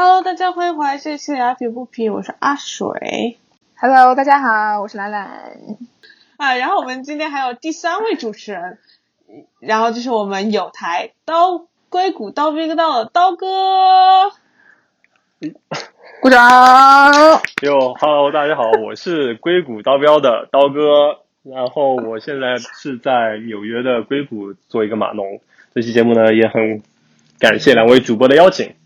Hello，大家欢迎回来，这期阿皮不皮，我是阿水。Hello，大家好，我是兰兰。啊，然后我们今天还有第三位主持人，然后就是我们有台刀硅谷刀逼刀的刀哥。鼓掌。哟，Hello，大家好，我是硅谷刀标的刀哥，然后我现在是在纽约的硅谷做一个码农。这期节目呢，也很感谢两位主播的邀请。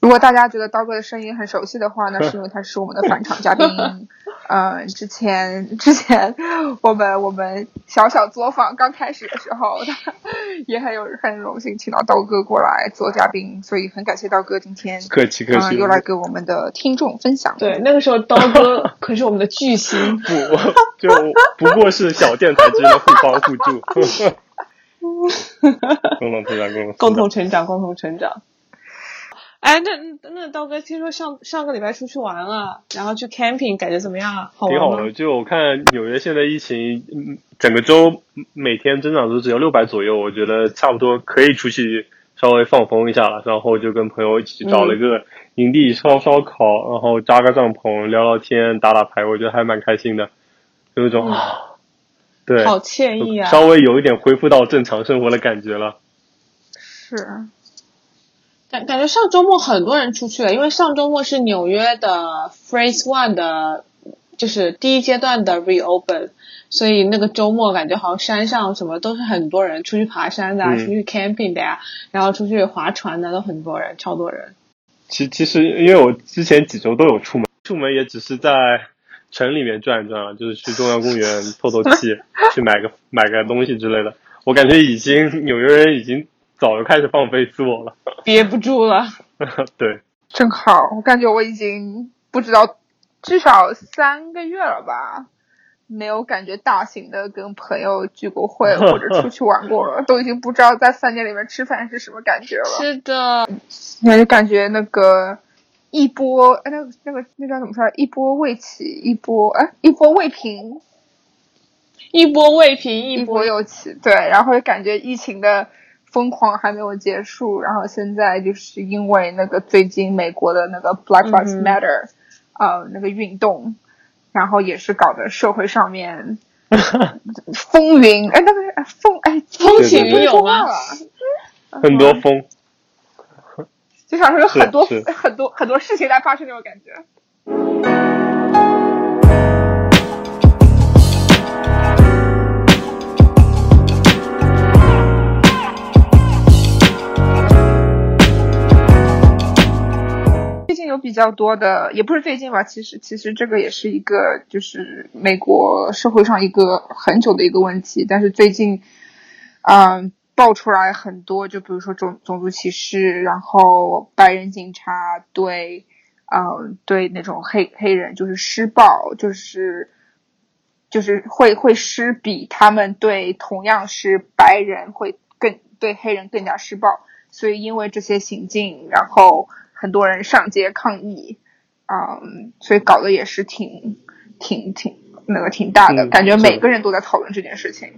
如果大家觉得刀哥的声音很熟悉的话，那是因为他是我们的返场嘉宾。呃，之前之前我们我们小小作坊刚开始的时候，也很有很荣幸请到刀哥过来做嘉宾，所以很感谢刀哥今天客气客气、呃，又来给我们的听众分享。对，那个时候刀哥 可是我们的巨星，不就不过是小电台之间的互帮互助，共同成长，共同共同成长，共同成长。哎，那那刀哥，听说上上个礼拜出去玩了，然后去 camping，感觉怎么样？好挺好的。就我看纽约现在疫情，嗯，整个州每天增长都只有六百左右，我觉得差不多可以出去稍微放风一下了。然后就跟朋友一起找了一个营地烧烧烤，嗯、然后扎个帐篷聊聊天、打打牌，我觉得还蛮开心的，有一种啊，对，好惬意啊，稍微有一点恢复到正常生活的感觉了。是。感感觉上周末很多人出去了，因为上周末是纽约的 Phase One 的，就是第一阶段的 reopen，所以那个周末感觉好像山上什么都是很多人出去爬山的、啊，嗯、出去 camping 的呀、啊，然后出去划船的都很多人，超多人。其其实因为我之前几周都有出门，出门也只是在城里面转一转，就是去中央公园透透气，去买个买个东西之类的。我感觉已经纽约人已经。早就开始放飞自我了，憋不住了。对，正好，我感觉我已经不知道至少三个月了吧，没有感觉大型的跟朋友聚过会或者出去玩过了，都已经不知道在饭店里面吃饭是什么感觉了。是的，那就感觉那个一波，哎，那个那个那叫怎么说？一波未起，一波哎，一波未平，一波未平，一波又起。对，然后感觉疫情的。疯狂还没有结束，然后现在就是因为那个最近美国的那个 Black Lives Matter，、嗯、呃，那个运动，然后也是搞得社会上面 风云，哎，那个风，哎，风起云涌啊，很多风，就想说有很多很多很多事情在发生那种感觉。比较多的，也不是最近吧，其实其实这个也是一个，就是美国社会上一个很久的一个问题，但是最近，嗯，爆出来很多，就比如说种种族歧视，然后白人警察对，嗯，对那种黑黑人就是施暴，就是就是会会施比他们对同样是白人会更对黑人更加施暴，所以因为这些行径，然后。很多人上街抗议，嗯，所以搞得也是挺挺挺那个挺大的，嗯、感觉每个人都在讨论这件事情。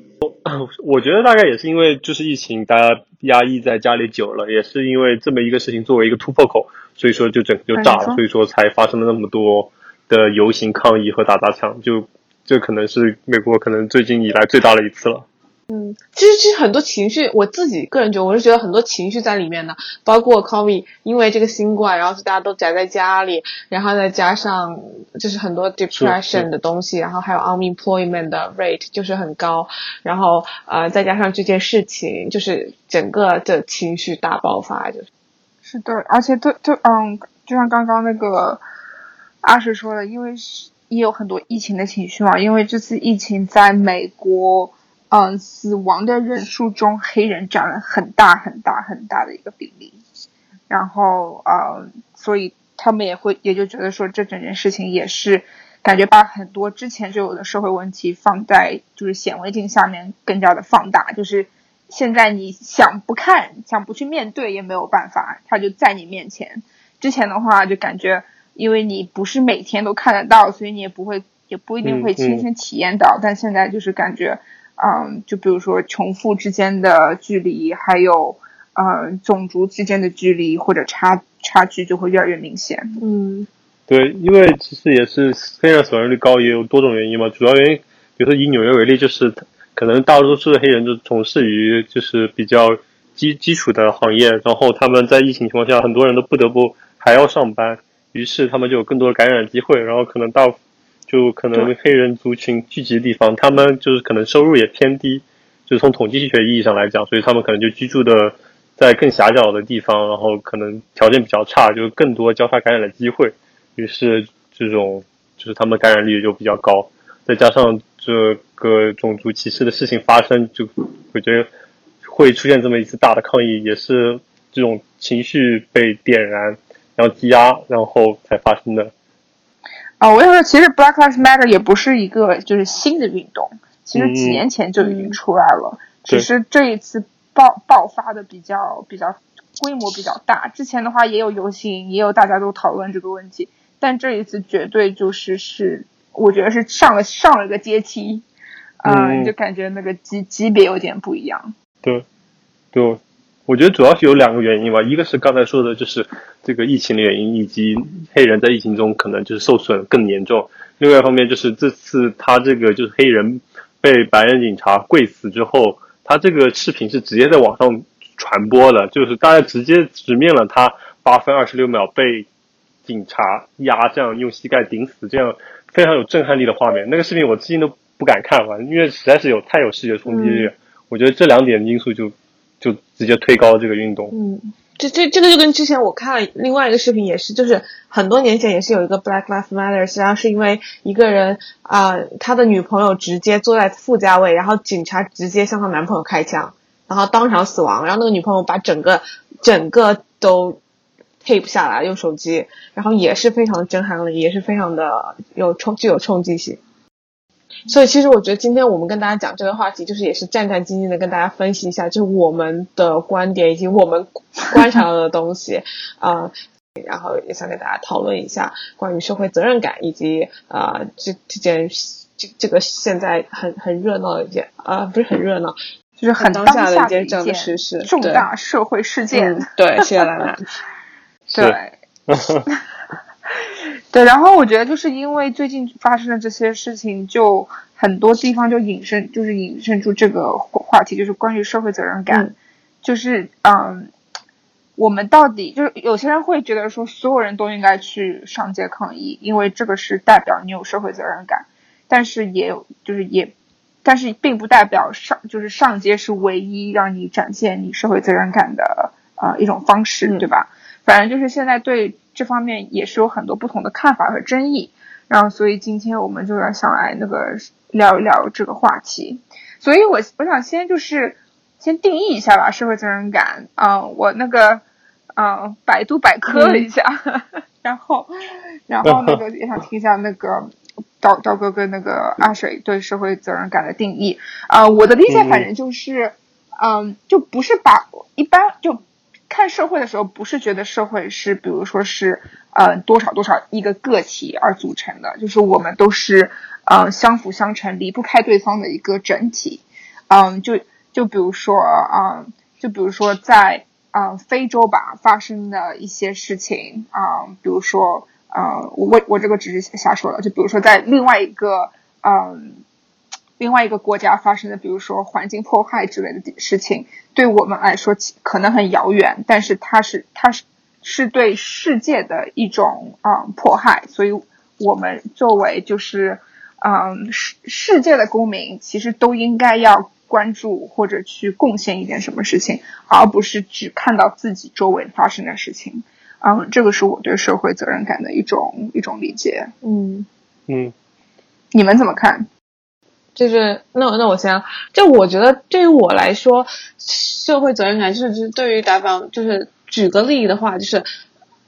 我觉得大概也是因为就是疫情，大家压抑在家里久了，也是因为这么一个事情作为一个突破口，所以说就整个就炸了，所以说才发生了那么多的游行抗议和打砸抢，就这可能是美国可能最近以来最大的一次了。嗯，其实其实很多情绪，我自己个人觉得，我是觉得很多情绪在里面的，包括 COVID，因为这个新冠，然后是大家都宅在家里，然后再加上就是很多 depression 的东西，然后还有 unemployment 的 rate 就是很高，然后呃再加上这件事情，就是整个的情绪大爆发，就是是的，而且都就嗯，就像刚刚那个阿石说的，因为也有很多疫情的情绪嘛，因为这次疫情在美国。嗯，死亡的人数中，黑人占了很大很大很大的一个比例，然后呃，所以他们也会也就觉得说，这整件事情也是感觉把很多之前就有的社会问题放在就是显微镜下面更加的放大，就是现在你想不看，想不去面对也没有办法，它就在你面前。之前的话就感觉，因为你不是每天都看得到，所以你也不会也不一定会亲身体验到，但现在就是感觉。嗯，就比如说穷富之间的距离，还有嗯种族之间的距离或者差差距就会越来越明显。嗯，对，因为其实也是黑人死亡率高，也有多种原因嘛。主要原因，比如说以纽约为例，就是可能大多数的黑人就从事于就是比较基基础的行业，然后他们在疫情情况下，很多人都不得不还要上班，于是他们就有更多的感染机会，然后可能大就可能黑人族群聚集的地方，他们就是可能收入也偏低，就是从统计学意义上来讲，所以他们可能就居住的在更狭小的地方，然后可能条件比较差，就更多交叉感染的机会，于是这种就是他们感染率就比较高，再加上这个种族歧视的事情发生，就我觉得会出现这么一次大的抗议，也是这种情绪被点燃，然后积压，然后才发生的。啊，我要说，其实 Black Lives Matter 也不是一个就是新的运动，其实几年前就已经出来了，只是这一次爆爆发的比较比较规模比较大。之前的话也有游行，也有大家都讨论这个问题，但这一次绝对就是是，我觉得是上了上了个阶梯，嗯，就感觉那个级级别有点不一样。对，对。我觉得主要是有两个原因吧，一个是刚才说的，就是这个疫情的原因，以及黑人在疫情中可能就是受损更严重。另外一方面就是这次他这个就是黑人被白人警察跪死之后，他这个视频是直接在网上传播的，就是大家直接直面了他八分二十六秒被警察压这样用膝盖顶死这样非常有震撼力的画面。那个视频我至今都不敢看完，因为实在是有太有视觉冲击力。我觉得这两点因素就。就直接推高这个运动。嗯，这这这个就跟之前我看另外一个视频也是，就是很多年前也是有一个 Black Lives Matter，实际上是因为一个人啊，他的女朋友直接坐在副驾位，然后警察直接向他男朋友开枪，然后当场死亡，然后那个女朋友把整个整个都 tape 下来用手机，然后也是非常的震撼力，也是非常的有冲具有冲击性。所以，其实我觉得今天我们跟大家讲这个话题，就是也是战战兢兢的跟大家分析一下，就是我们的观点以及我们观察到的东西啊，然后也想跟大家讨论一下关于社会责任感以及啊这这件这这个现在很很热闹的一件啊不是很热闹，就是很当下的一件政治实事重大社会事件。对，谢谢兰兰。对。对，然后我觉得就是因为最近发生的这些事情，就很多地方就引申，就是引申出这个话题，就是关于社会责任感。就是嗯，我们到底就是有些人会觉得说，所有人都应该去上街抗议，因为这个是代表你有社会责任感。但是也有，就是也，但是并不代表上就是上街是唯一让你展现你社会责任感的呃一种方式，对吧？反正就是现在对。这方面也是有很多不同的看法和争议，然后所以今天我们就要想来那个聊一聊这个话题。所以我我想先就是先定义一下吧，社会责任感啊，我那个嗯百度百科了一下，然后然后那个也想听一下那个刀刀哥跟那个阿水对社会责任感的定义啊，我的理解反正就是嗯，就不是把一般就。看社会的时候，不是觉得社会是，比如说是，呃，多少多少一个个体而组成的，就是我们都是，呃，相辅相成、离不开对方的一个整体。嗯，就就比如说，啊，就比如说在，啊，非洲吧发生的一些事情，啊，比如说，嗯，我我这个只是瞎说了，就比如说在另外一个，嗯。另外一个国家发生的，比如说环境破坏之类的事情，对我们来说可能很遥远，但是它是它是是对世界的一种嗯迫害，所以我们作为就是嗯世世界的公民，其实都应该要关注或者去贡献一点什么事情，而不是只看到自己周围发生的事情。嗯，这个是我对社会责任感的一种一种理解。嗯嗯，你们怎么看？就是那那我先，就我觉得对于我来说，社会责任感就是对于打榜，就是举个例的话，就是。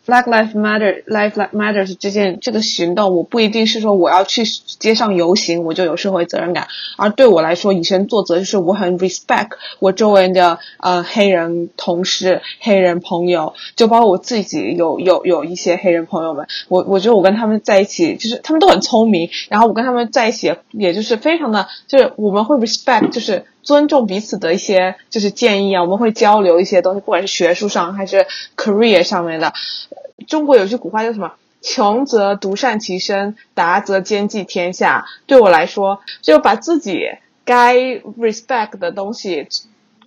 Black Lives Matter, Life Matters 这件这个行动，我不一定是说我要去街上游行，我就有社会责任感。而对我来说，以身作则就是我很 respect 我周围的呃黑人同事、黑人朋友，就包括我自己有有有一些黑人朋友们。我我觉得我跟他们在一起，就是他们都很聪明，然后我跟他们在一起，也就是非常的，就是我们会 respect，就是尊重彼此的一些就是建议啊，我们会交流一些东西，不管是学术上还是 career 上面的。中国有句古话叫什么？穷则独善其身，达则兼济天下。对我来说，就把自己该 respect 的东西。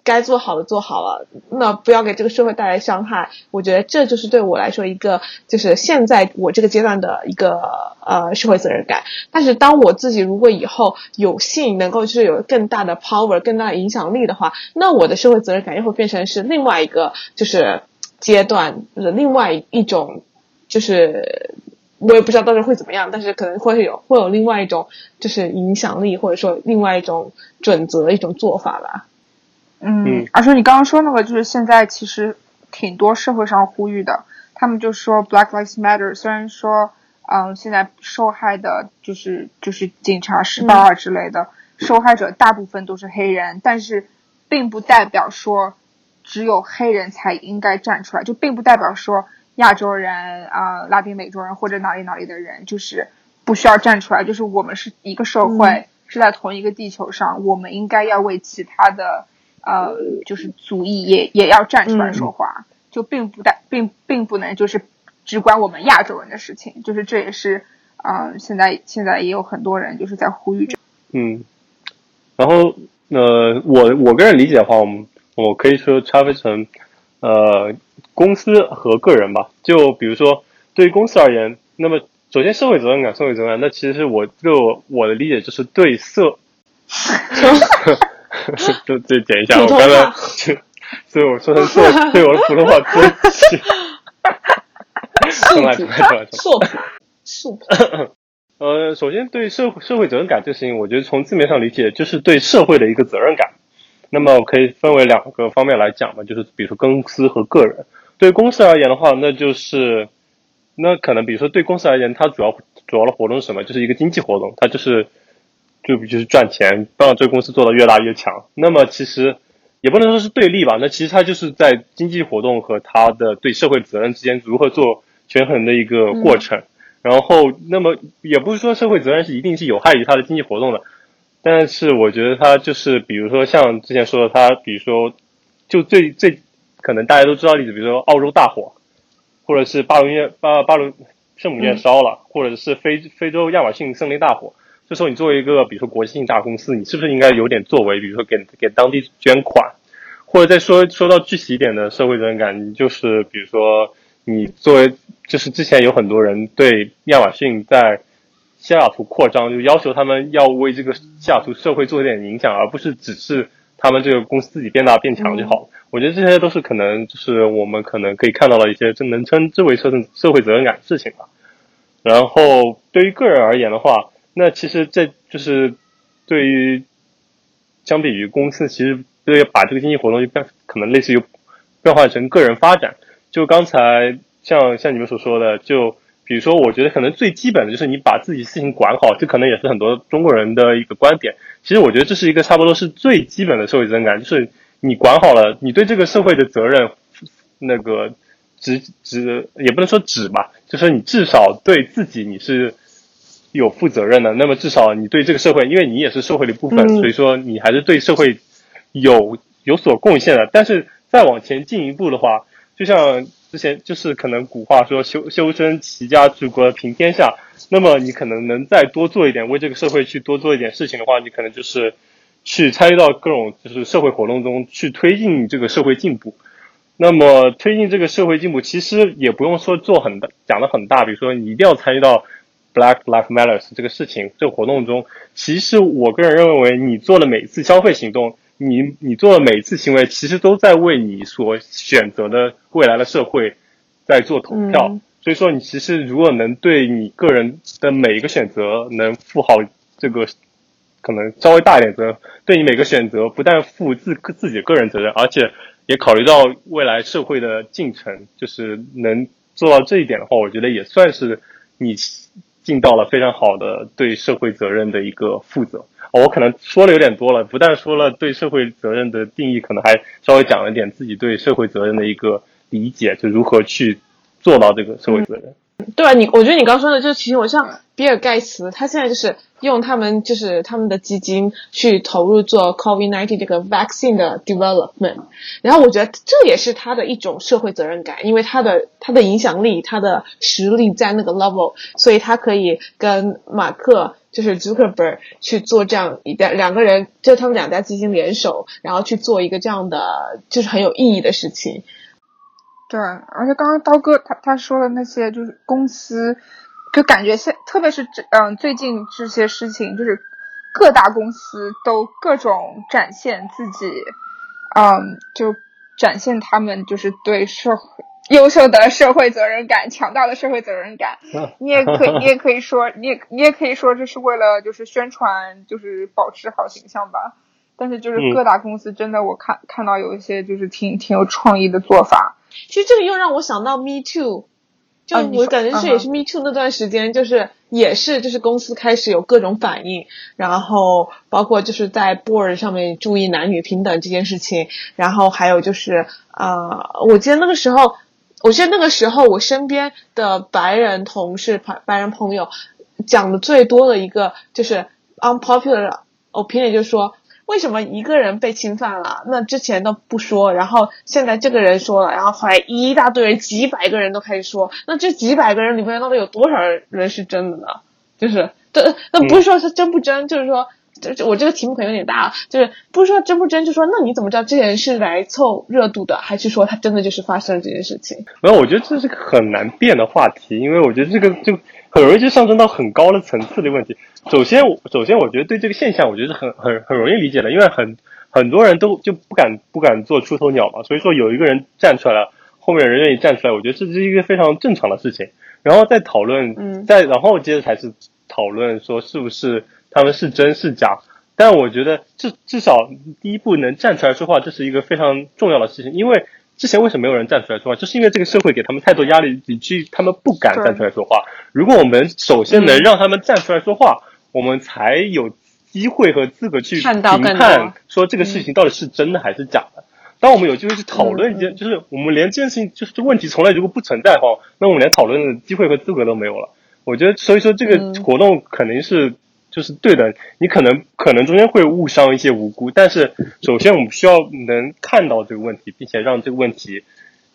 该做好的做好了，那不要给这个社会带来伤害。我觉得这就是对我来说一个，就是现在我这个阶段的一个呃社会责任感。但是当我自己如果以后有幸能够就是有更大的 power、更大的影响力的话，那我的社会责任感又会变成是另外一个就是阶段的另外一种，就是我也不知道到时候会怎么样，但是可能会有会有另外一种就是影响力，或者说另外一种准则、一种做法吧。嗯，而且你刚刚说那个，就是现在其实挺多社会上呼吁的，他们就说 Black Lives Matter。虽然说，嗯，现在受害的就是就是警察施暴啊之类的，受害者大部分都是黑人，但是并不代表说只有黑人才应该站出来，就并不代表说亚洲人啊、拉丁美洲人或者哪里哪里的人就是不需要站出来，就是我们是一个社会，是在同一个地球上，我们应该要为其他的。呃，就是族裔也也要站出来说话，就并不带并并不能就是只管我们亚洲人的事情，就是这也是呃，现在现在也有很多人就是在呼吁这。嗯，然后呃，我我个人理解的话，我们我可以说拆分成呃公司和个人吧。就比如说对于公司而言，那么首先社会责任感，社会责任感，那其实是我就我的理解就是对社。就就剪一下，我刚才就，所以我说成对对我的普通话对不起。重来重来重来。呃，首先对社会社会责任感这个事情，我觉得从字面上理解就是对社会的一个责任感。那么我可以分为两个方面来讲嘛，就是比如说公司和个人。对公司而言的话，那就是那可能比如说对公司而言，它主要主要的活动是什么？就是一个经济活动，它就是。就就是赚钱，让这个公司做得越大越强。那么其实也不能说是对立吧，那其实它就是在经济活动和它的对社会责任之间如何做权衡的一个过程。然后，那么也不是说社会责任是一定是有害于它的经济活动的，但是我觉得它就是，比如说像之前说的，它比如说就最最可能大家都知道例子，比如说澳洲大火，或者是巴伦月巴巴伦圣母院烧了，或者是非非洲亚马逊森林大火。这时候，你作为一个比如说国际性大公司，你是不是应该有点作为？比如说给给当地捐款，或者再说说到具体一点的社会责任感，你就是比如说你作为就是之前有很多人对亚马逊在西雅图扩张，就要求他们要为这个西雅图社会做一点影响，而不是只是他们这个公司自己变大变强就好。我觉得这些都是可能就是我们可能可以看到的一些这能称之为社社会责任感的事情吧。然后对于个人而言的话。那其实这就是对于相比于公司，其实对于把这个经济活动就变可能类似于变换成个人发展。就刚才像像你们所说的，就比如说，我觉得可能最基本的就是你把自己事情管好，这可能也是很多中国人的一个观点。其实我觉得这是一个差不多是最基本的社会责任感，就是你管好了，你对这个社会的责任，那个只只也不能说只吧，就是你至少对自己你是。有负责任的，那么至少你对这个社会，因为你也是社会的一部分，所以说你还是对社会有有所贡献的。但是再往前进一步的话，就像之前就是可能古话说“修修身齐家治国平天下”，那么你可能能再多做一点，为这个社会去多做一点事情的话，你可能就是去参与到各种就是社会活动中去推进这个社会进步。那么推进这个社会进步，其实也不用说做很大讲的很大，比如说你一定要参与到。Black Lives Matters 这个事情，这个活动中，其实我个人认为，你做的每一次消费行动，你你做的每一次行为，其实都在为你所选择的未来的社会在做投票。所以说，你其实如果能对你个人的每一个选择能负好这个可能稍微大一点责任，对你每个选择不但负自自己的个人责任，而且也考虑到未来社会的进程，就是能做到这一点的话，我觉得也算是你。尽到了非常好的对社会责任的一个负责。我可能说的有点多了，不但说了对社会责任的定义，可能还稍微讲了点自己对社会责任的一个理解，就如何去做到这个社会责任。对啊，你我觉得你刚说的，就是其实我像比尔盖茨他现在就是用他们就是他们的基金去投入做 COVID-19 这个 vaccine 的 development，然后我觉得这也是他的一种社会责任感，因为他的他的影响力、他的实力在那个 level，所以他可以跟马克就是 Zuckerberg 去做这样一两两个人，就他们两家基金联手，然后去做一个这样的就是很有意义的事情。对，而且刚刚刀哥他他说的那些就是公司。就感觉现，特别是这，嗯，最近这些事情，就是各大公司都各种展现自己，嗯，就展现他们就是对社会优秀的社会责任感、强大的社会责任感。你也可以，你也可以说，你也你也可以说，这是为了就是宣传，就是保持好形象吧。但是就是各大公司真的，我看看到有一些就是挺挺有创意的做法。其实这个又让我想到 Me Too。就我感觉是也是 Me Too 那段时间，就是也是就是公司开始有各种反应，然后包括就是在 board 上面注意男女平等这件事情，然后还有就是呃，我记得那个时候，我记得那个时候我身边的白人同事、白白人朋友讲的最多的一个就是 unpopular opinion，就是说。为什么一个人被侵犯了，那之前都不说，然后现在这个人说了，然后后来一大堆人，几百个人都开始说，那这几百个人里面到底有多少人是真的呢？就是，这那不是说是真不真，就是说，这我这个题目可能有点大，就是不是说真不真，就说那你怎么知道这些人是来凑热度的，还是说他真的就是发生了这件事情？没有，我觉得这是个很难辩的话题，因为我觉得这个就。很容易就上升到很高的层次的问题。首先，首先，我觉得对这个现象，我觉得是很很很容易理解的，因为很很多人都就不敢不敢做出头鸟嘛。所以说，有一个人站出来了，后面人愿意站出来，我觉得这是一个非常正常的事情。然后再讨论，再然后接着才是讨论说是不是他们是真是假。但我觉得至至少第一步能站出来说话，这是一个非常重要的事情，因为。之前为什么没有人站出来说话？就是因为这个社会给他们太多压力，以至于他们不敢站出来说话。如果我们首先能让他们站出来说话，我们才有机会和资格去评判说这个事情到底是真的还是假的。当我们有机会去讨论一件，就是我们连这件事情就是这问题从来如果不存在的话，那我们连讨论的机会和资格都没有了。我觉得，所以说这个活动肯定是。就是对的，你可能可能中间会误伤一些无辜，但是首先我们需要能看到这个问题，并且让这个问题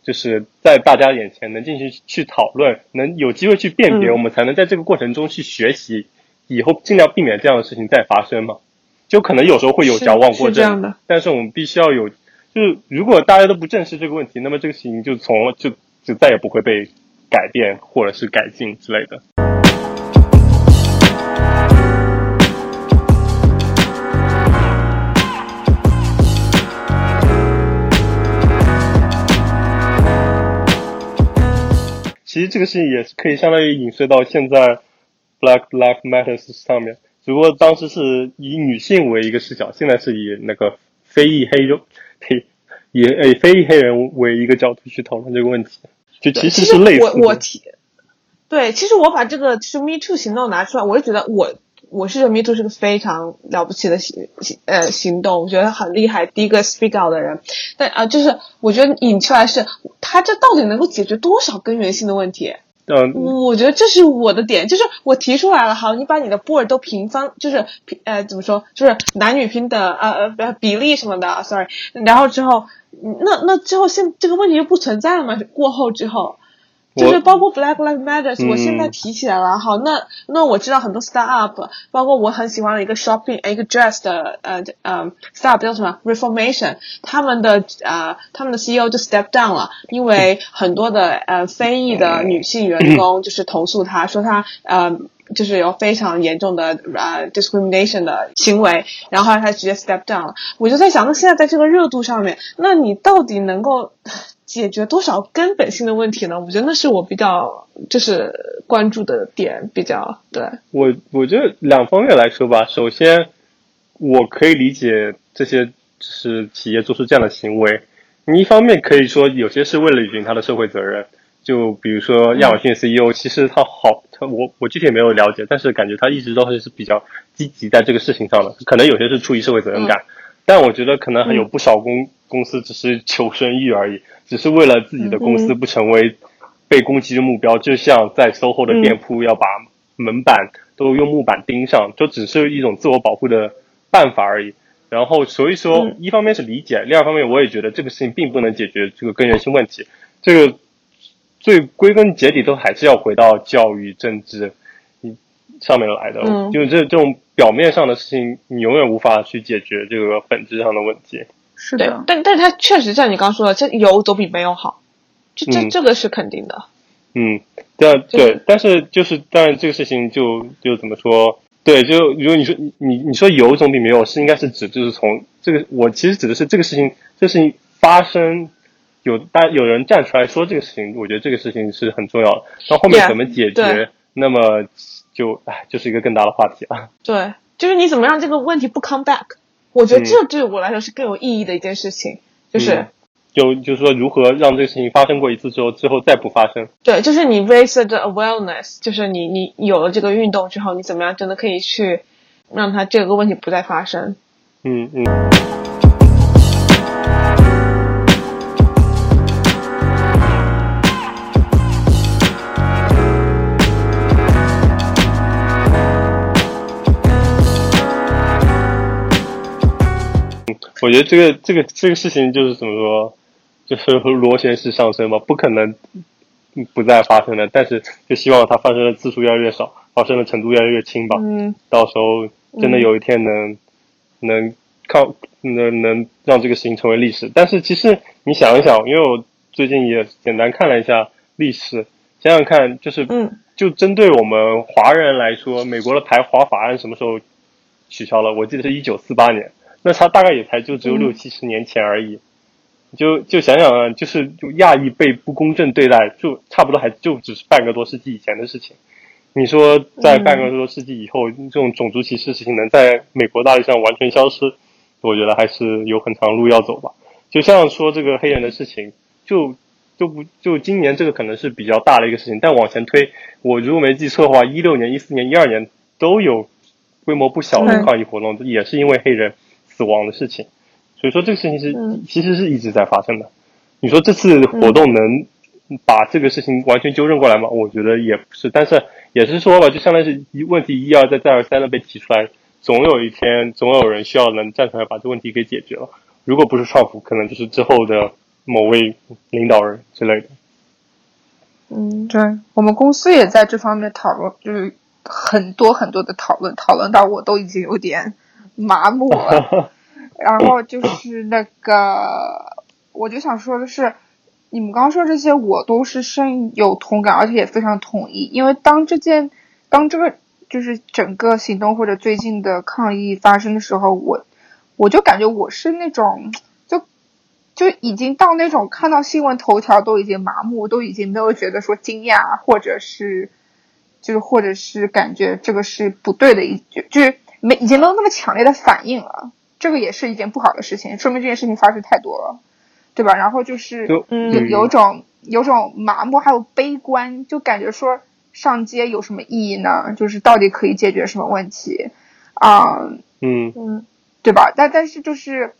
就是在大家眼前能进行去讨论，能有机会去辨别，我们才能在这个过程中去学习，以后尽量避免这样的事情再发生嘛。就可能有时候会有矫枉过正，但是我们必须要有，就是如果大家都不正视这个问题，那么这个事情就从就就再也不会被改变或者是改进之类的。其实这个事情也是可以相当于影射到现在，Black Lives Matters 上面，只不过当时是以女性为一个视角，现在是以那个非裔黑人，呸，以诶非裔黑人为一个角度去讨论这个问题，就其实是类似。我我提，对，其实我把这个就是 Me Too 行动拿出来，我就觉得我。我是觉得 Me Too 是个非常了不起的行行呃行动，我觉得很厉害，第一个 speak out 的人。但啊，就是我觉得引出来是，他这到底能够解决多少根源性的问题？嗯，我觉得这是我的点，就是我提出来了，好，你把你的 board 都平方，就是平呃怎么说，就是男女平等呃呃比例什么的，sorry，然后之后那那之后现这个问题就不存在了嘛？过后之后。就是包括 Black Lives Matters，我现在提起来了，好，那那我知道很多 startup，包括我很喜欢的一个 shopping 一个 dress 的呃呃 startup 叫什么？Reformation，他们的呃他们的 CEO 就 step down 了，因为很多的呃非裔的女性员工就是投诉他说他呃就是有非常严重的呃 discrimination 的行为，然后他直接 step down 了，我就在想，那现在在这个热度上面，那你到底能够？解决多少根本性的问题呢？我觉得那是我比较就是关注的点，比较对。我我觉得两方面来说吧。首先，我可以理解这些就是企业做出这样的行为。你一方面可以说有些是为了履行他的社会责任，就比如说亚马逊 CEO，其实他好，他我我具体没有了解，但是感觉他一直都还是比较积极在这个事情上的。可能有些是出于社会责任感，但我觉得可能还有不少公公司只是求生欲而已。只是为了自己的公司不成为被攻击的目标，就像在 SOHO 的店铺要把门板都用木板钉上，就只是一种自我保护的办法而已。然后所以说，一方面是理解，另二方面我也觉得这个事情并不能解决这个根源性问题。这个最归根结底都还是要回到教育、政治上面来的。嗯，就是这这种表面上的事情，你永远无法去解决这个本质上的问题。是的，但但是它确实像你刚说的，这有总比没有好，这这这个是肯定的。嗯，对对，但是就是当然这个事情就就怎么说？对，就如果你说你你说有总比没有是应该是指就是从这个我其实指的是这个事情，这事情发生有大有人站出来说这个事情，我觉得这个事情是很重要的。到后面怎么解决，那么就唉就是一个更大的话题了。对，就是你怎么让这个问题不 come back？我觉得这对我来说是更有意义的一件事情，就是就就是说如何让这个事情发生过一次之后，之后再不发生。对，就是你 raise the awareness，就是你你有了这个运动之后，你怎么样真的可以去让它这个问题不再发生？嗯嗯。我觉得这个这个这个事情就是怎么说，就是 螺旋式上升嘛，不可能不再发生了。但是就希望它发生的次数越来越少，发生的程度越来越轻吧。嗯，到时候真的有一天能能靠能能让这个事情成为历史。但是其实你想一想，因为我最近也简单看了一下历史，想想看，就是嗯，就针对我们华人来说，美国的排华法案什么时候取消了？我记得是一九四八年。那他大概也才就只有六七十年前而已，就就想想啊，就是就亚裔被不公正对待，就差不多还就只是半个多世纪以前的事情。你说在半个多世纪以后，这种种族歧视事情能在美国大地上完全消失，我觉得还是有很长路要走吧。就像说这个黑人的事情，就就不就今年这个可能是比较大的一个事情，但往前推，我如果没记错的话，一六年、一四年、一二年都有规模不小的抗议活动，也是因为黑人。死亡的事情，所以说这个事情是其实是一直在发生的。你说这次活动能把这个事情完全纠正过来吗？我觉得也不是，但是也是说吧，就相当于是一问题一而再再而三的被提出来，总有一天总有人需要能站出来把这个问题给解决了。如果不是创普，可能就是之后的某位领导人之类的。嗯，对我们公司也在这方面讨论，就是很多很多的讨论，讨论到我都已经有点。麻木了，然后就是那个，我就想说的是，你们刚刚说这些，我都是深有同感，而且也非常同意。因为当这件，当这个就是整个行动或者最近的抗议发生的时候，我我就感觉我是那种，就就已经到那种看到新闻头条都已经麻木，都已经没有觉得说惊讶，或者是就是或者是感觉这个是不对的一就是。没，已经没有那么强烈的反应了，这个也是一件不好的事情，说明这件事情发生太多了，对吧？然后就是有有种有种麻木，还有悲观，就感觉说上街有什么意义呢？就是到底可以解决什么问题啊？嗯嗯，对吧？但但是就是，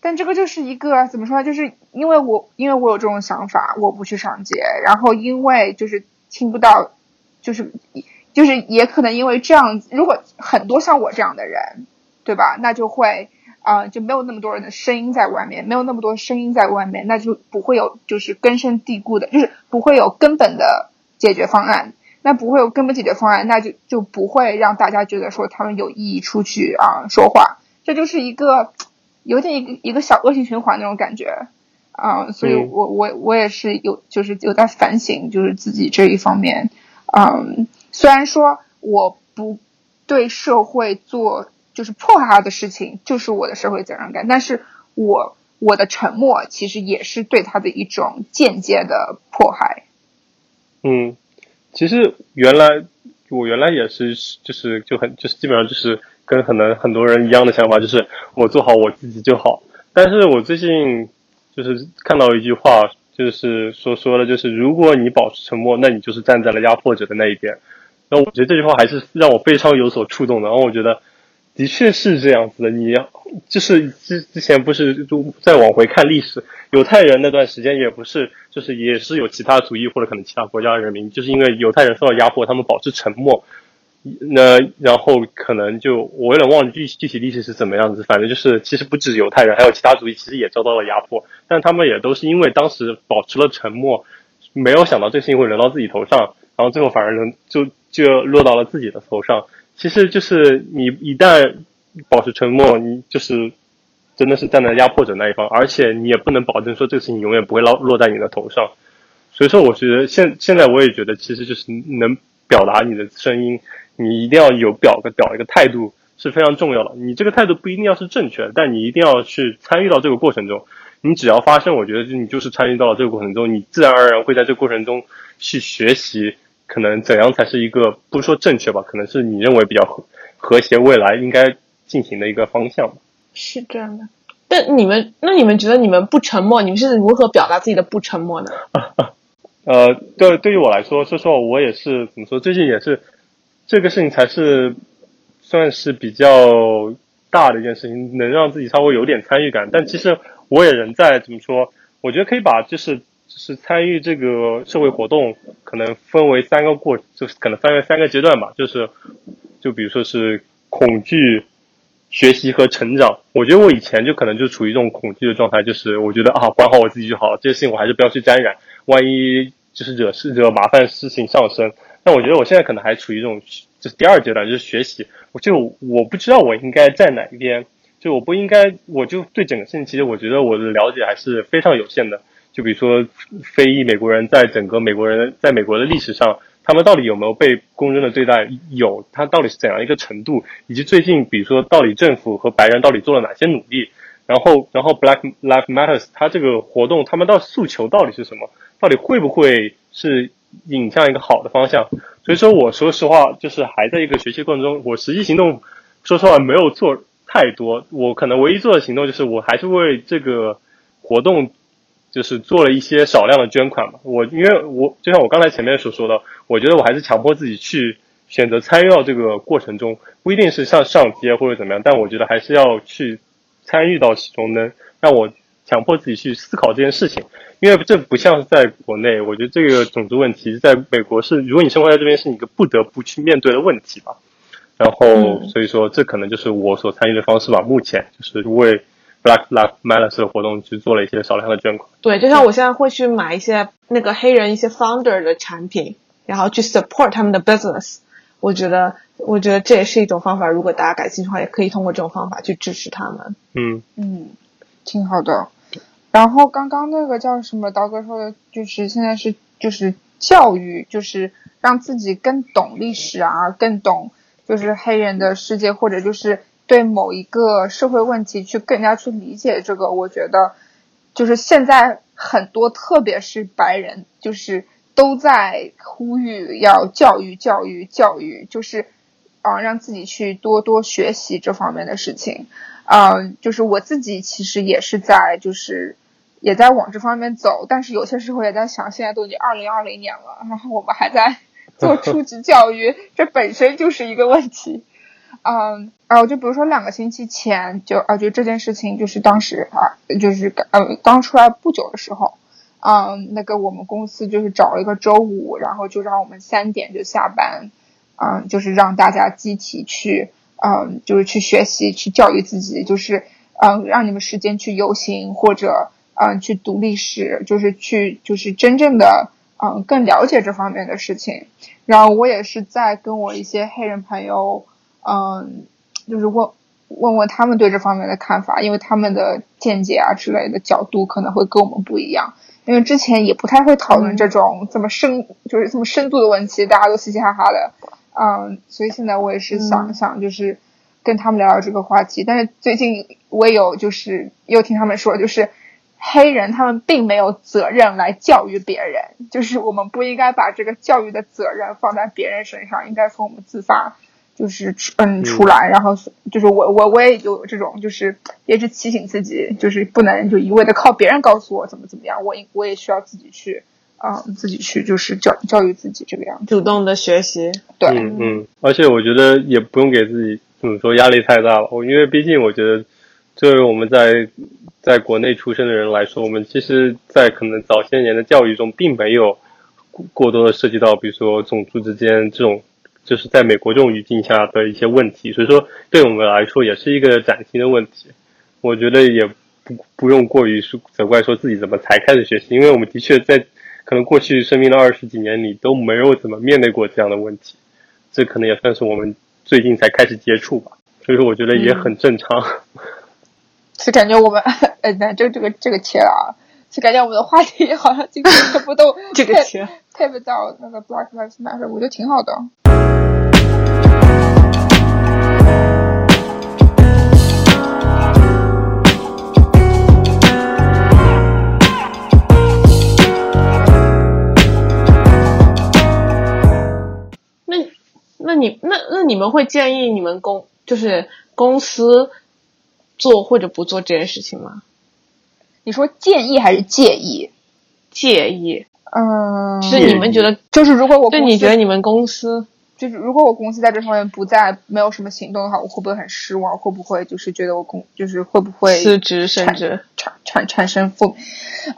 但这个就是一个怎么说呢？就是因为我因为我有这种想法，我不去上街，然后因为就是听不到，就是。就是也可能因为这样子，如果很多像我这样的人，对吧？那就会啊，就没有那么多人的声音在外面，没有那么多声音在外面，那就不会有就是根深蒂固的，就是不会有根本的解决方案。那不会有根本解决方案，那就就不会让大家觉得说他们有意义出去啊说话。这就是一个有点一个一个小恶性循环那种感觉啊。所以我我我也是有就是有在反省，就是自己这一方面，嗯。虽然说我不对社会做就是破坏他的事情，就是我的社会责任感，但是我我的沉默其实也是对他的一种间接的迫害。嗯，其实原来我原来也是就是就很就是基本上就是跟可能很多人一样的想法，就是我做好我自己就好。但是我最近就是看到一句话，就是说说的就是如果你保持沉默，那你就是站在了压迫者的那一边。那我觉得这句话还是让我非常有所触动的。然后我觉得，的确是这样子的。你就是之之前不是就再往回看历史，犹太人那段时间也不是，就是也是有其他族裔或者可能其他国家的人民，就是因为犹太人受到压迫，他们保持沉默。那然后可能就我有点忘了具具体历史是怎么样子，反正就是其实不止犹太人，还有其他族裔其实也遭到了压迫，但他们也都是因为当时保持了沉默，没有想到这个事情会轮到自己头上，然后最后反而能就就落到了自己的头上。其实就是你一旦保持沉默，你就是真的是站在压迫者那一方，而且你也不能保证说这个事情永远不会落落在你的头上。所以说，我觉得现现在我也觉得，其实就是能表达你的声音。你一定要有表个表一个态度是非常重要的。你这个态度不一定要是正确，但你一定要去参与到这个过程中。你只要发声，我觉得你就是参与到了这个过程中，你自然而然会在这过程中去学习，可能怎样才是一个不说正确吧，可能是你认为比较和和谐未来应该进行的一个方向。是这样的。但你们那你们觉得你们不沉默，你们是如何表达自己的不沉默呢？呃，对，对于我来说，说实话，我也是怎么说，最近也是。这个事情才是算是比较大的一件事情，能让自己稍微有点参与感。但其实我也仍在怎么说？我觉得可以把就是就是参与这个社会活动，可能分为三个过，就是可能分为三个阶段吧。就是就比如说是恐惧、学习和成长。我觉得我以前就可能就处于这种恐惧的状态，就是我觉得啊，管好我自己就好了，这些事情我还是不要去沾染，万一就是惹事惹麻烦，事情上升。但我觉得我现在可能还处于这种，就是第二阶段，就是学习。我就我不知道我应该在哪一边，就我不应该，我就对整个事情，其实我觉得我的了解还是非常有限的。就比如说，非裔美国人在整个美国人在美国的历史上，他们到底有没有被公正的对待？有，他到底是怎样一个程度？以及最近，比如说，到底政府和白人到底做了哪些努力？然后，然后，Black Life Matters，它这个活动，他们到诉求到底是什么？到底会不会是？引向一个好的方向，所以说我说实话，就是还在一个学习过程中。我实际行动，说实话没有做太多。我可能唯一做的行动就是，我还是为这个活动，就是做了一些少量的捐款嘛。我因为我就像我刚才前面所说的，我觉得我还是强迫自己去选择参与到这个过程中，不一定是像上街或者怎么样，但我觉得还是要去参与到其中，能让我强迫自己去思考这件事情。因为这不像是在国内，我觉得这个种族问题在美国是，如果你生活在这边，是一个不得不去面对的问题吧。然后，所以说这可能就是我所参与的方式吧。目前就是为 Black Lives Matter 的活动去做了一些少量的捐款。对，就像我现在会去买一些那个黑人一些 founder 的产品，然后去 support 他们的 business。我觉得，我觉得这也是一种方法。如果大家感兴趣的话，也可以通过这种方法去支持他们。嗯嗯，挺好的。然后刚刚那个叫什么刀哥说的，就是现在是就是教育，就是让自己更懂历史啊，更懂就是黑人的世界，或者就是对某一个社会问题去更加去理解这个。我觉得就是现在很多，特别是白人，就是都在呼吁要教育、教育、教育，就是啊，让自己去多多学习这方面的事情。嗯，就是我自己其实也是在，就是也在往这方面走，但是有些时候也在想，现在都已经二零二零年了，然后我们还在 做初级教育，这本身就是一个问题。嗯，啊，就比如说两个星期前，就啊，就这件事情，就是当时啊，就是呃刚出来不久的时候，嗯，那个我们公司就是找了一个周五，然后就让我们三点就下班，嗯，就是让大家集体去。嗯，就是去学习，去教育自己，就是嗯，让你们时间去游行或者嗯去读历史，就是去就是真正的嗯更了解这方面的事情。然后我也是在跟我一些黑人朋友嗯，就是问问问他们对这方面的看法，因为他们的见解啊之类的角度可能会跟我们不一样。因为之前也不太会讨论这种这么深就是这么深度的问题，大家都嘻嘻哈哈的。嗯，所以现在我也是想想，就是跟他们聊聊这个话题。但是最近我也有就是又听他们说，就是黑人他们并没有责任来教育别人，就是我们不应该把这个教育的责任放在别人身上，应该从我们自发就是嗯出来。然后就是我我我也有这种，就是也是提醒自己，就是不能就一味的靠别人告诉我怎么怎么样，我我也需要自己去。啊，自己去就是教教育自己这个样子，主动的学习，对，嗯嗯，而且我觉得也不用给自己怎么说压力太大了。我因为毕竟我觉得，作为我们在在国内出生的人来说，我们其实，在可能早些年的教育中，并没有过多的涉及到，比如说种族之间这种，就是在美国这种语境下的一些问题。所以说，对我们来说也是一个崭新的问题。我觉得也不不用过于是责怪说自己怎么才开始学习，因为我们的确在可能过去生命的二十几年里都没有怎么面对过这样的问题。这可能也算是我们最近才开始接触吧，所以说我觉得也很正常。是感觉我们，呃，那这这个这个切了啊，是感觉我们的话题好像今天全部都 这个切配不到那个 Black Lives Matter，我觉得挺好的。你们会建议你们公就是公司做或者不做这件事情吗？你说建议还是介意？介意，嗯，是你们觉得，就是如果我对你觉得你们公司就是如果我公司在这方面不再没有什么行动的话，我会不会很失望？会不会就是觉得我公就是会不会辞职甚至产产产生负？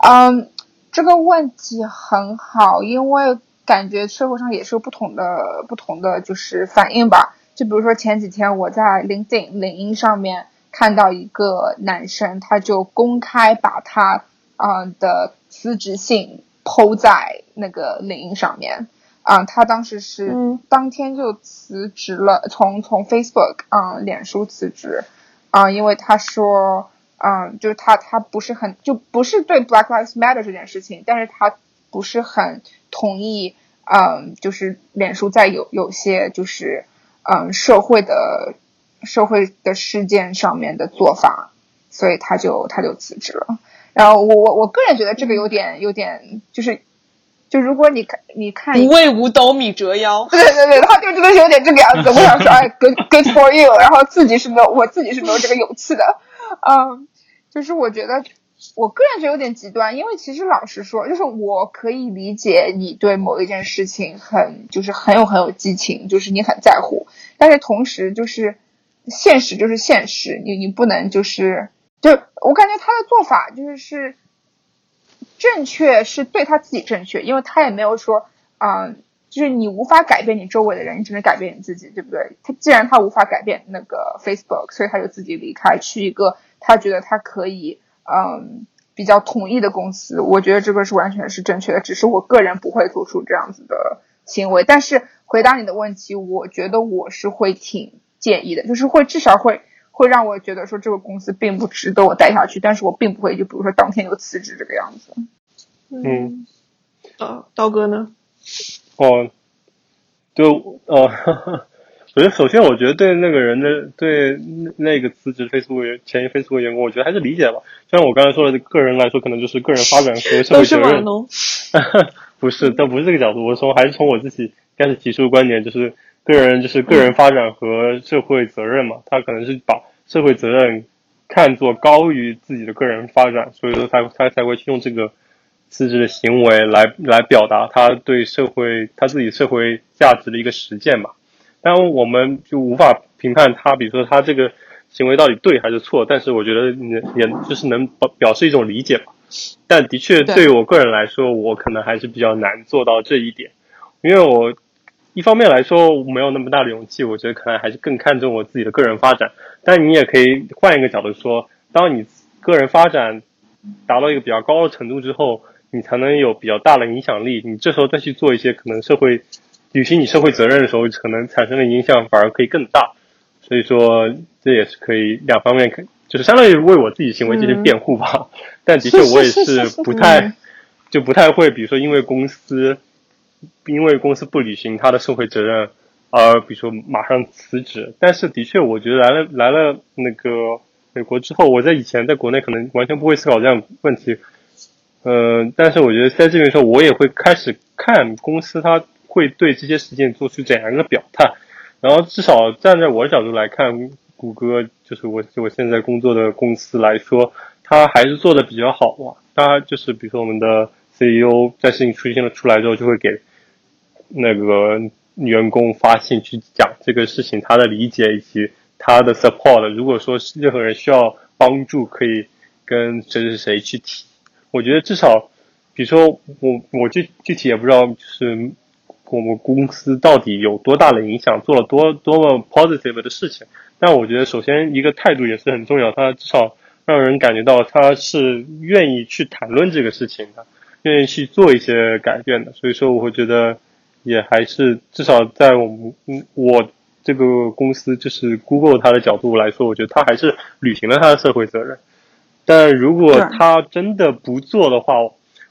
嗯，这个问题很好，因为感觉社会上也是有不同的不同的就是反应吧。就比如说前几天我在 LinkedIn 领英上面看到一个男生，他就公开把他啊、呃的辞职信抛在那个领英上面。啊、他当时是嗯当天就辞职了，从从 Facebook 啊、脸书辞职啊、因为他说，嗯、就是他他不是很就不是对 Black Lives Matter 这件事情，但是他不是很同意，嗯、就是脸书在有有些就是嗯社会的社会的事件上面的做法，所以他就他就辞职了。然后我我我个人觉得这个有点有点就是，就如果你看你看不为五斗米折腰。对对对，他就真的是有点这个样子。我想说，哎，good good for you，然后自己是没有，我自己是没有这个勇气的。嗯，就是我觉得，我个人觉得有点极端，因为其实老实说，就是我可以理解你对某一件事情很，就是很有很有激情，就是你很在乎，但是同时就是现实就是现实，你你不能就是就我感觉他的做法就是是正确是对他自己正确，因为他也没有说，嗯，就是你无法改变你周围的人，你只能改变你自己，对不对？他既然他无法改变那个 Facebook，所以他就自己离开，去一个他觉得他可以，嗯，比较统一的公司。我觉得这个是完全是正确的，只是我个人不会做出这样子的行为。但是回答你的问题，我觉得我是会挺建议的，就是会至少会。会让我觉得说这个公司并不值得我待下去，但是我并不会就比如说当天就辞职这个样子。嗯，刀刀哥呢？哦，就呃，我觉得首先我觉得对那个人的对那那个辞职 Facebook 员前 Facebook 员工，我觉得还是理解吧。就像我刚才说的，个人来说可能就是个人发展和社会责任。不是，但不是这个角度。我从还是从我自己开始提出的观点，就是个人就是个人发展和社会责任嘛。他可能是把社会责任看作高于自己的个人发展，所以说他他才会去用这个辞职的行为来来表达他对社会他自己社会价值的一个实践嘛。当，我们就无法评判他，比如说他这个行为到底对还是错，但是我觉得也也就是能表表示一种理解吧。但的确，对于我个人来说，我可能还是比较难做到这一点，因为我一方面来说没有那么大的勇气，我觉得可能还是更看重我自己的个人发展。但你也可以换一个角度说，当你个人发展达到一个比较高的程度之后，你才能有比较大的影响力。你这时候再去做一些可能社会履行你社会责任的时候，可能产生的影响反而可以更大。所以说，这也是可以两方面看，就是相当于为我自己行为进行辩护吧。但的确，我也是不太嗯就不太会，比如说因为公司因为公司不履行他的社会责任，而比如说马上辞职。但是的确，我觉得来了来了那个美国之后，我在以前在国内可能完全不会思考这样问题。嗯、但是我觉得在这边的时候，我也会开始看公司它会对这些事件做出怎样的表态。然后至少站在我的角度来看，谷歌就是我我现在工作的公司来说，它还是做的比较好嘛。它就是比如说我们的 CEO 在事情出现了出来之后，就会给那个员工发信去讲这个事情他的理解以及他的 support。如果说任何人需要帮助，可以跟谁谁谁去提。我觉得至少，比如说我我具具体也不知道，就是我们公司到底有多大的影响，做了多多么 positive 的事情。但我觉得首先一个态度也是很重要，他至少让人感觉到他是愿意去谈论这个事情的，愿意去做一些改变的。所以说，我会觉得也还是至少在我们我这个公司，就是 Google 它的角度来说，我觉得他还是履行了他的社会责任。但如果他真的不做的话，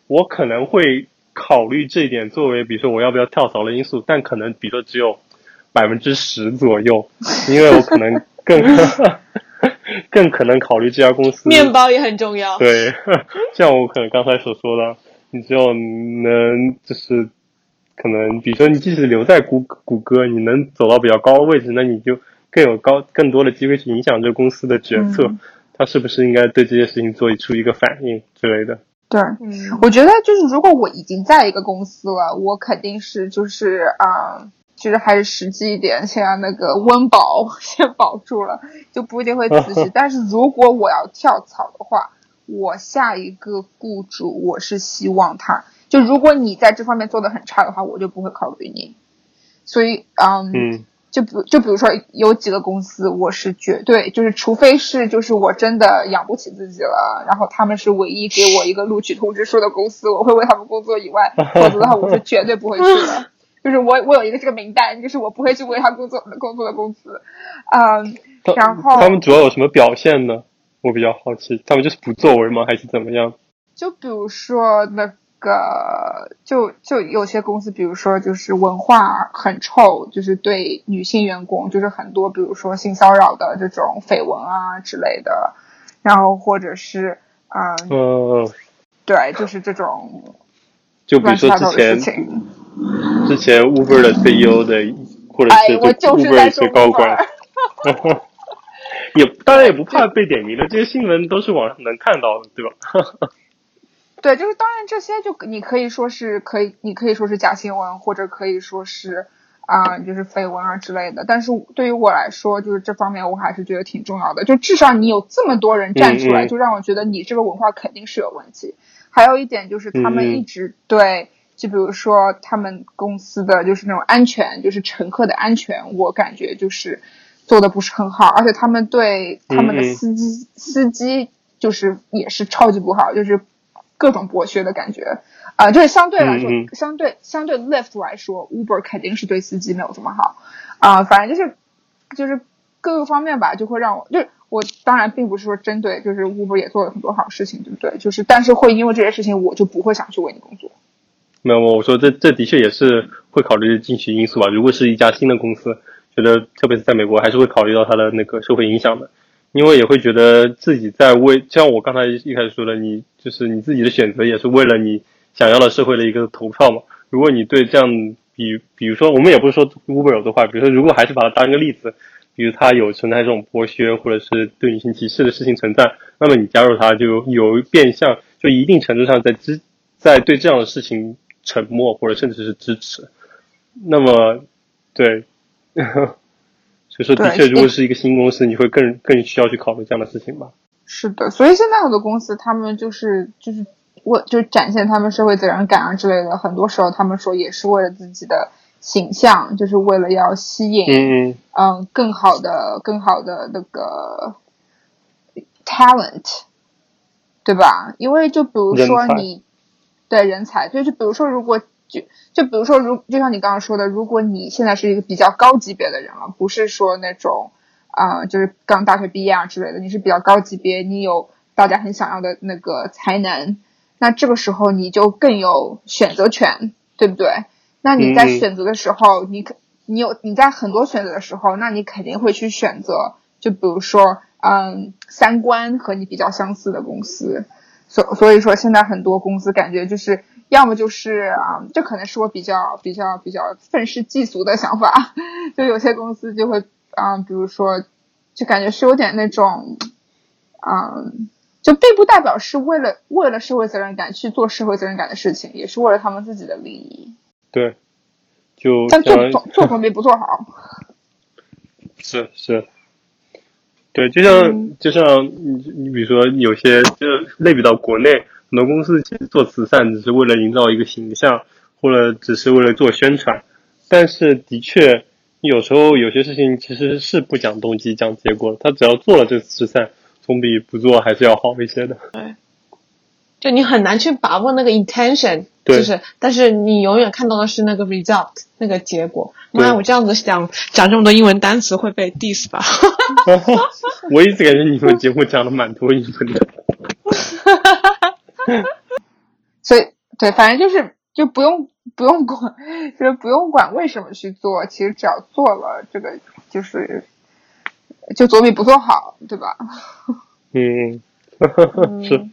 我可能会考虑这一点作为，比如说我要不要跳槽的因素。但可能比如说只有百分之十左右，因为我可能更 更可能考虑这家公司。面包也很重要。对，像我可能刚才所说的，你只有能就是可能，比如说你即使留在谷谷歌，你能走到比较高的位置，那你就更有高更多的机会去影响这个公司的决策。他是不是应该对这些事情做出一个反应之类的？对，嗯，我觉得就是如果我已经在一个公司了，我肯定是就是啊，就是还是实际一点，先让那个温饱 先保住了，就不一定会辞职。但是如果我要跳槽的话，我下一个雇主我是希望他，就如果你在这方面做的很差的话，我就不会考虑你。所以，嗯。就比就比如说有几个公司，我是绝对就是，除非是就是我真的养不起自己了，然后他们是唯一给我一个录取通知书的公司，我会为他们工作以外，否则的话我是绝对不会去的。就是我我有一个这个名单，就是我不会去为他工作工作的公司。嗯，然后他们主要有什么表现呢？我比较好奇，他们就是不作为吗，还是怎么样？就比如说那。个就就有些公司，比如说就是文化很臭，就是对女性员工就是很多，比如说性骚扰的这种绯闻啊之类的，然后或者是嗯，对，就是这种，就比如说之前之前 Uber 的 CEO 的，或者是 Uber 的一些高管，也当然也不怕被点名的，这些新闻都是网上能看到的，对吧？对，就是当然这些就你可以说是可以，你可以说是假新闻，或者可以说是啊，就是绯闻啊之类的。但是对于我来说，就是这方面我还是觉得挺重要的。就至少你有这么多人站出来，就让我觉得你这个文化肯定是有问题。还有一点就是他们一直对，就比如说他们公司的就是那种安全，就是乘客的安全，我感觉就是做的不是很好，而且他们对他们的司机司机就是也是超级不好，就是。各种剥削的感觉，啊，就是相对来说，相对相对 Lyft 来说，Uber 肯定是对司机没有这么好，啊，反正就是就是各个方面吧，就会让我，就是我当然并不是说针对，就是 Uber 也做了很多好事情，对不对？就是但是会因为这些事情，我就不会想去为你工作。没有，我说这这的确也是会考虑进去因素吧。如果是一家新的公司，觉得特别是在美国，还是会考虑到它的那个社会影响的。因为也会觉得自己在为，像我刚才一开始说的，你就是你自己的选择，也是为了你想要的社会的一个投票嘛。如果你对这样，比比如说，我们也不是说 Uber 的话，比如说，如果还是把它当一个例子，比如它有存在这种剥削或者是对女性歧视的事情存在，那么你加入它就有变相，就一定程度上在支在对这样的事情沉默或者甚至是支持。那么，对。就是的确，如果是一个新公司，你会更更需要去考虑这样的事情吧？是的，所以现在很多公司，他们就是就是为就展现他们社会责任感啊之类的，很多时候他们说也是为了自己的形象，就是为了要吸引嗯嗯更好的更好的那个 talent，对吧？因为就比如说你对人才，就是比如说如果。就就比如说，如就像你刚刚说的，如果你现在是一个比较高级别的人了，不是说那种啊，就是刚大学毕业啊之类的，你是比较高级别，你有大家很想要的那个才能，那这个时候你就更有选择权，对不对？那你在选择的时候，你可你有你在很多选择的时候，那你肯定会去选择，就比如说，嗯，三观和你比较相似的公司。所所以说，现在很多公司感觉就是。要么就是啊，这可能是我比较比较比较愤世嫉俗的想法，就有些公司就会啊，比如说，就感觉是有点那种，嗯，就并不代表是为了为了社会责任感去做社会责任感的事情，也是为了他们自己的利益。对，就但做做总做总比不做好。是是，对，就像就像你你比如说有些就类比到国内，很多公司其实做慈善只是为了营造一个形象，或者只是为了做宣传，但是的确有时候有些事情其实是不讲动机讲结果，他只要做了这慈善，总比不做还是要好一些的。对，就你很难去把握那个 intention，对就是，但是你永远看到的是那个 result，那个结果。对妈，我这样子讲讲这么多英文单词会被 diss 吧？我一直感觉你们节目讲的蛮多英文的。所以对，反正就是就不用不用管，就是不用管为什么去做，其实只要做了，这个就是就总比不做好，对吧？嗯，是，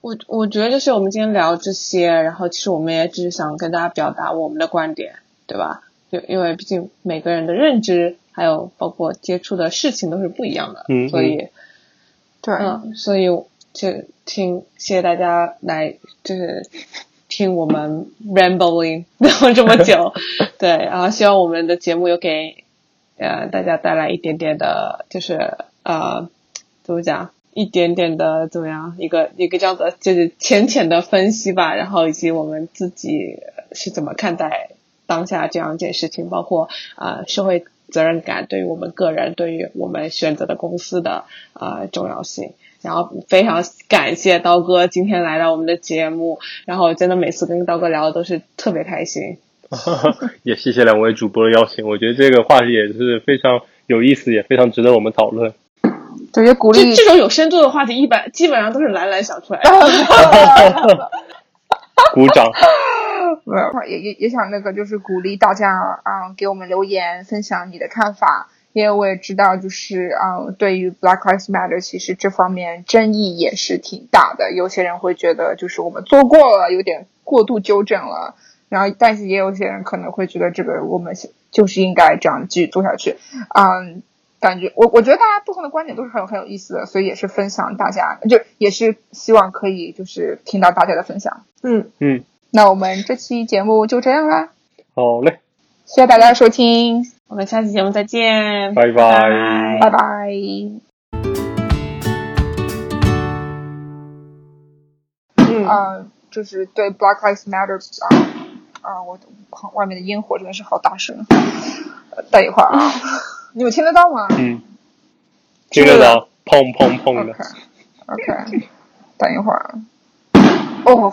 我我觉得就是我们今天聊这些，然后其实我们也只是想跟大家表达我们的观点，对吧？就因为毕竟每个人的认知还有包括接触的事情都是不一样的，嗯所以对，嗯，所以就听谢谢大家来就是听我们 rambling 聊 这么久，对，然后希望我们的节目有给呃大家带来一点点的，就是呃怎么讲，一点点的怎么样，一个一个这样的就是浅浅的分析吧，然后以及我们自己是怎么看待当下这样一件事情，包括呃社会责任感对于我们个人，对于我们选择的公司的呃重要性。然后非常感谢刀哥今天来到我们的节目，然后真的每次跟刀哥聊的都是特别开心。也谢谢两位主播的邀请，我觉得这个话题也是非常有意思，也非常值得我们讨论。对，也鼓励这这种有深度的话题，一般基本上都是兰兰想出来的。鼓掌。也也也想那个，就是鼓励大家啊、给我们留言，分享你的看法。因为我也知道，就是啊、对于 Black Lives Matter，其实这方面争议也是挺大的。有些人会觉得，就是我们做过了，有点过度纠正了。然后，但是也有些人可能会觉得，这个我们就是应该这样继续做下去。嗯，感觉我我觉得大家不同的观点都是很有很有意思的，所以也是分享大家，就也是希望可以就是听到大家的分享。嗯，嗯，那我们这期节目就这样啦，好嘞，谢谢大家收听，我们下期节目再见，拜拜拜拜。嗯，呃，就是对 Black Lives Matter 啊啊，我旁外面的烟火真的是好大声。呃等一会儿啊，你们听得到吗嗯，听得到，砰砰砰的？OK。等一会儿啊。哦。